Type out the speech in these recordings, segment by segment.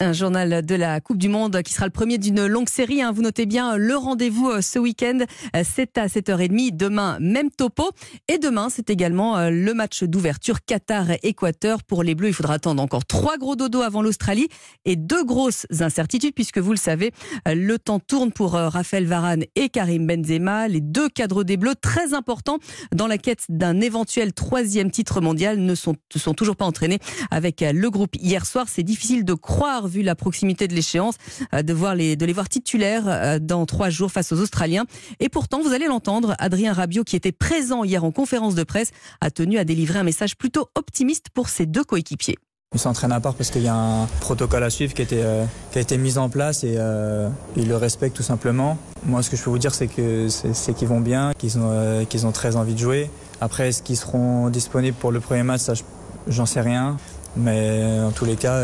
Un, journal de la Coupe du Monde qui sera le premier d'une longue série. Hein. Vous notez bien le rendez-vous euh, ce week-end. Euh, c'est à 7h30. Demain, même topo. Et demain, c'est également euh, le match d'ouverture Qatar-Équateur. Pour les Bleus, il faudra attendre encore trois gros dodos avant l'Australie et deux grosses incertitudes puisque vous le savez, le temps tourne pour Raphaël Varane et Karim Benzema. Les deux cadres des Bleus, très importants dans la quête d'un éventuel troisième titre mondial, ne sont, sont toujours pas entraînés avec le groupe hier soir. C'est difficile de croire, vu la proximité de l'échéance, euh, de, les, de les voir titulaires euh, dans trois jours face aux Australiens. Et pourtant, vous allez l'entendre, Adrien Rabiot, qui était présent hier en conférence de presse, a tenu à délivrer un message plutôt optimiste pour ses deux coéquipiers. Il s'entraîne à part parce qu'il y a un protocole à suivre qui a été, euh, qui a été mis en place et ils le respectent tout simplement. Moi, ce que je peux vous dire, c'est que c'est qu'ils vont bien, qu'ils ont, qu'ils ont très envie de jouer. Après, est-ce qu'ils seront disponibles pour le premier match j'en sais rien. Mais en tous les cas,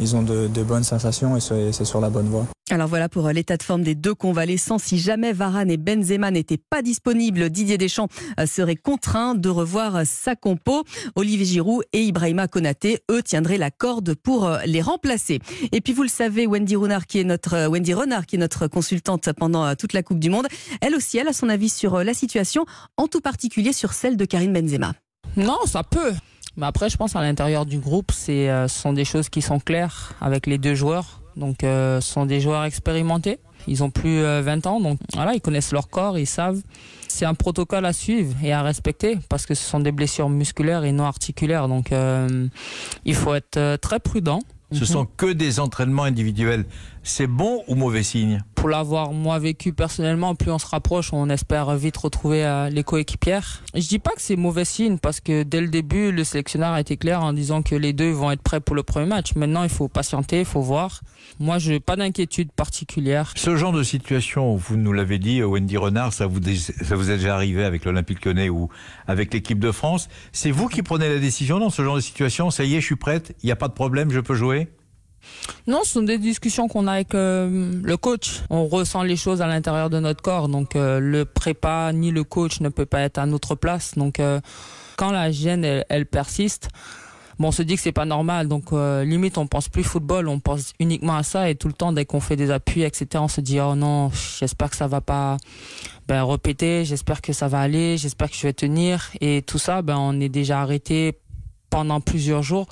ils ont de, bonnes sensations et c'est sur la bonne voie. Alors voilà pour euh, l'état de forme des deux convalescents. Si jamais Varane et Benzema n'étaient pas disponibles, Didier Deschamps euh, serait contraint de revoir euh, sa compo. Olivier Giroud et Ibrahima Konaté, eux, tiendraient la corde pour les remplacer. Et puis vous le savez, Wendy Renard, qui est notre Wendy Renard, qui est notre consultante pendant toute la Coupe du Monde, elle aussi, elle a son avis sur la situation, en tout particulier sur celle de Karim Benzema. Non, ça peut. Mais après, je pense à l'intérieur du groupe, c'est, euh, ce sont des choses qui sont claires avec les deux joueurs. Donc, euh, ce sont des joueurs expérimentés. Ils ont plus 20 euh, ans, donc voilà, ils connaissent leur corps, ils savent. C'est un protocole à suivre et à respecter parce que ce sont des blessures musculaires et non articulaires. Donc, il faut être très prudent. Ce mhm. sont que des entraînements individuels. C'est bon ou mauvais signe? Pour l'avoir moi vécu personnellement, plus on se rapproche, on espère vite retrouver euh, les coéquipières. Je dis pas que c'est mauvais signe parce que dès le début, le sélectionneur a été clair en disant que les deux vont être prêts pour le premier match. Maintenant, il faut patienter, il faut voir. Moi, je n'ai pas d'inquiétude particulière. Ce genre de situation, vous nous l'avez dit, Wendy Renard, ça vous, ça vous est déjà arrivé avec l'Olympique Lyonnais ou avec l'équipe de France. C'est vous qui prenez la décision dans ce genre de situation Ça y est, je suis prête, il n'y a pas de problème, je peux jouer? Non, ce sont des discussions qu'on a avec euh, le coach. On ressent les choses à l'intérieur de notre corps. Donc euh, le prépa ni le coach ne peut pas être à notre place. Donc euh, quand la gêne elle, persiste, on se dit que c'est pas normal. Donc limite on pense plus football, on pense uniquement à ça et tout le temps dès qu'on fait des appuis, etc. On se dit oh non, j'espère que ça va pas ben, répéter, j'espère que ça va aller, j'espère que je vais tenir et tout ça, ben on est déjà arrêté pendant plusieurs jours.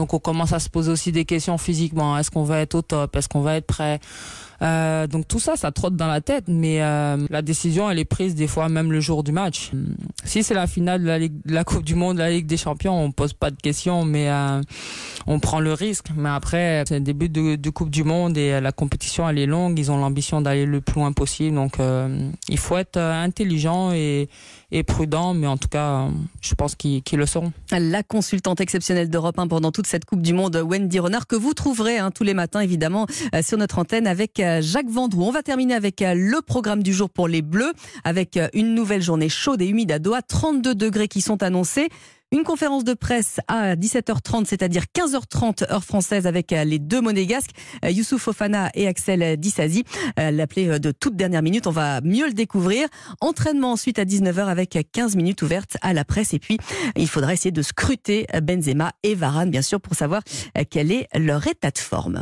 Donc on commence à se poser aussi des questions physiquement. Est-ce qu'on va être au top? Est-ce qu'on va être prêt? Euh, donc tout ça, ça trotte dans la tête, mais euh, la décision, elle est prise des fois même le jour du match. Si c'est la finale de la, Ligue, de la Coupe du Monde, de la Ligue des Champions, on pose pas de questions, mais euh, on prend le risque. Mais après, c'est le début de, de, Coupe du Monde et la compétition, elle est longue. Ils ont l'ambition d'aller le plus loin possible, donc il faut être intelligent et, et, prudent, mais en tout cas, je pense qu'ils le seront. La consultante exceptionnelle d'Europe 1 pendant toute cette Coupe du Monde, Wendy Renard, que vous trouverez hein, tous les matins évidemment sur notre antenne avec Jacques Vendroux. On va terminer avec euh, le programme du jour pour les Bleus, avec euh, une nouvelle journée chaude et humide à Doha, 32 degrés qui sont annoncés. Une conférence de presse à 17h30, c'est-à-dire 15h30 heure française avec euh, les deux monégasques, Youssouf Fofana et Axel Dissazi. L'appelé de toute dernière minute, on va mieux le découvrir. Entraînement ensuite à 19h avec 15 minutes ouvertes à la presse. Et puis, il faudra essayer de scruter Benzema et Varane, bien sûr, pour savoir quel est leur état de forme.